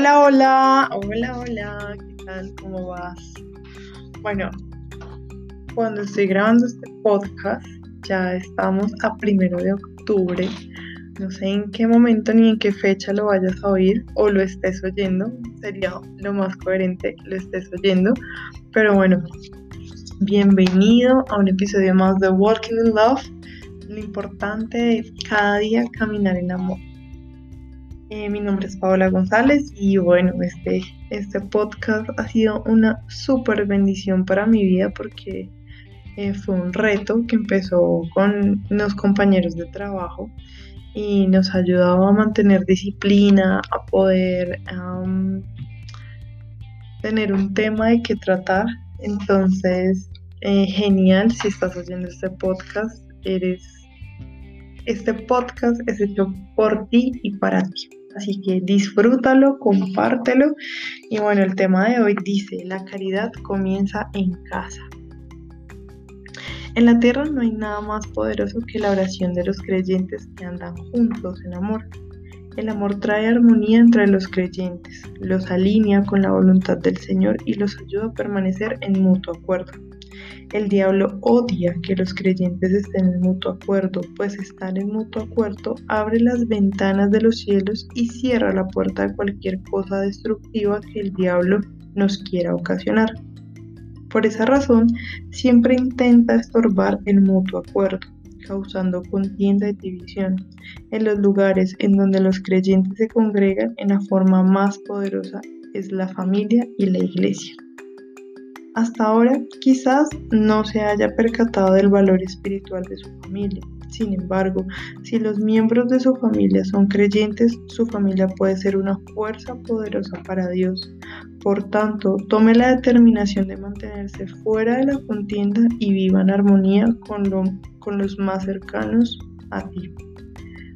Hola, hola, hola, hola, ¿qué tal? ¿Cómo vas? Bueno, cuando estoy grabando este podcast, ya estamos a primero de octubre. No sé en qué momento ni en qué fecha lo vayas a oír o lo estés oyendo. Sería lo más coherente lo estés oyendo. Pero bueno, bienvenido a un episodio más de Walking in Love. Lo importante es cada día caminar en amor. Eh, mi nombre es Paola González y bueno, este, este podcast ha sido una súper bendición para mi vida porque eh, fue un reto que empezó con los compañeros de trabajo y nos ayudaba a mantener disciplina, a poder tener un tema de qué tratar. Entonces, eh, genial si estás oyendo este podcast, eres este podcast es hecho por ti y para ti. Así que disfrútalo, compártelo. Y bueno, el tema de hoy dice, la caridad comienza en casa. En la tierra no hay nada más poderoso que la oración de los creyentes que andan juntos en amor. El amor trae armonía entre los creyentes, los alinea con la voluntad del Señor y los ayuda a permanecer en mutuo acuerdo. El diablo odia que los creyentes estén en mutuo acuerdo, pues estar en mutuo acuerdo abre las ventanas de los cielos y cierra la puerta de cualquier cosa destructiva que el diablo nos quiera ocasionar. Por esa razón, siempre intenta estorbar el mutuo acuerdo, causando contienda y división en los lugares en donde los creyentes se congregan en la forma más poderosa es la familia y la iglesia. Hasta ahora quizás no se haya percatado del valor espiritual de su familia. Sin embargo, si los miembros de su familia son creyentes, su familia puede ser una fuerza poderosa para Dios. Por tanto, tome la determinación de mantenerse fuera de la contienda y viva en armonía con, con los más cercanos a ti.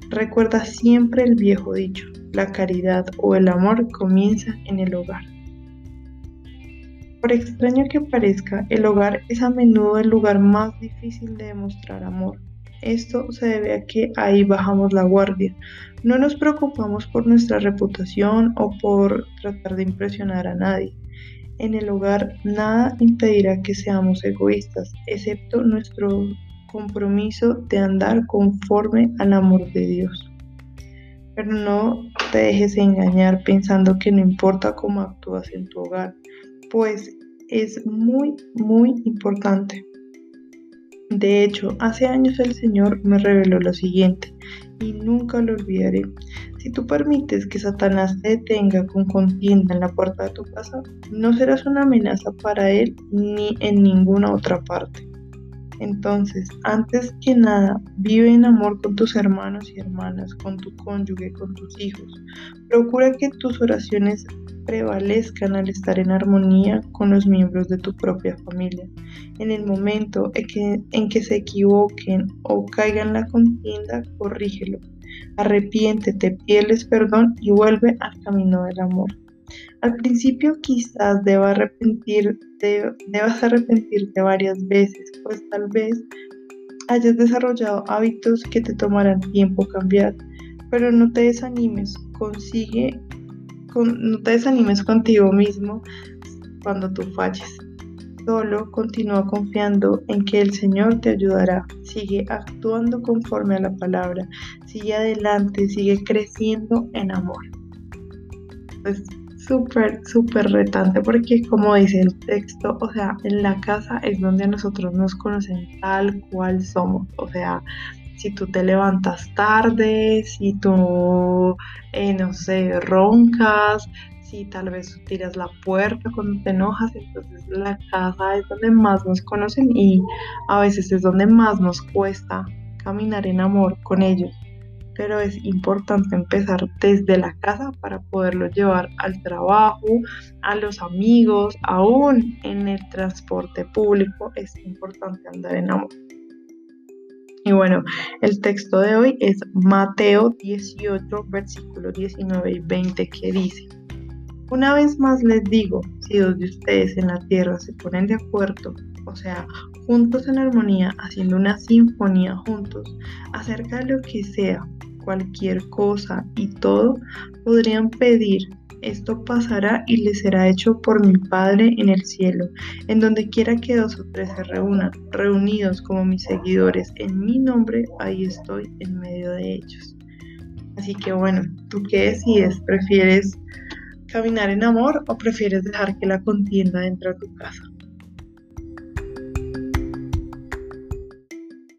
Recuerda siempre el viejo dicho, la caridad o el amor comienza en el hogar. Por extraño que parezca, el hogar es a menudo el lugar más difícil de demostrar amor. Esto se debe a que ahí bajamos la guardia. No nos preocupamos por nuestra reputación o por tratar de impresionar a nadie. En el hogar nada impedirá que seamos egoístas, excepto nuestro compromiso de andar conforme al amor de Dios. Pero no te dejes engañar pensando que no importa cómo actúas en tu hogar pues es muy, muy importante. De hecho, hace años el Señor me reveló lo siguiente y nunca lo olvidaré. Si tú permites que Satanás te detenga con contienda en la puerta de tu casa, no serás una amenaza para él ni en ninguna otra parte. Entonces, antes que nada, vive en amor con tus hermanos y hermanas, con tu cónyuge, con tus hijos. Procura que tus oraciones prevalezcan al estar en armonía con los miembros de tu propia familia. En el momento en que, se equivoquen o caigan la contienda, corrígelo. Arrepiéntete, pídeles perdón y vuelve al camino del amor. Al principio quizás debas arrepentirte, varias veces, pues tal vez hayas desarrollado hábitos que te tomarán tiempo cambiar, pero no te desanimes, consigue no te desanimes contigo mismo cuando tú falles. Solo continúa confiando en que el Señor te ayudará. Sigue actuando conforme a la palabra. Sigue adelante, sigue creciendo en amor. Es súper, súper retante porque como dice el texto, o sea, en la casa es donde nosotros nos conocen tal cual somos. O sea, si tú te levantas tarde, si tú, eh, no sé, roncas, si tal vez tiras la puerta cuando te enojas, entonces la casa es donde más nos conocen y a veces es donde más nos cuesta caminar en amor con ellos. Pero es importante empezar desde la casa para poderlo llevar al trabajo, a los amigos, aún en el transporte público es importante andar en amor. Y bueno, el texto de hoy es Mateo 18, versículos 19 y 20, que dice, Una vez más les digo, si dos de ustedes en la tierra se ponen de acuerdo, o sea, juntos en armonía, haciendo una sinfonía juntos, acerca de lo que sea, cualquier cosa y todo, podrían pedir Esto pasará y le será hecho por mi Padre en el cielo, en donde quiera que dos o tres se reúnan, reunidos como mis seguidores en mi nombre, ahí estoy en medio de ellos. Así que bueno, ¿tú qué decides? ¿Prefieres caminar en amor o prefieres dejar que la contienda entre a tu casa?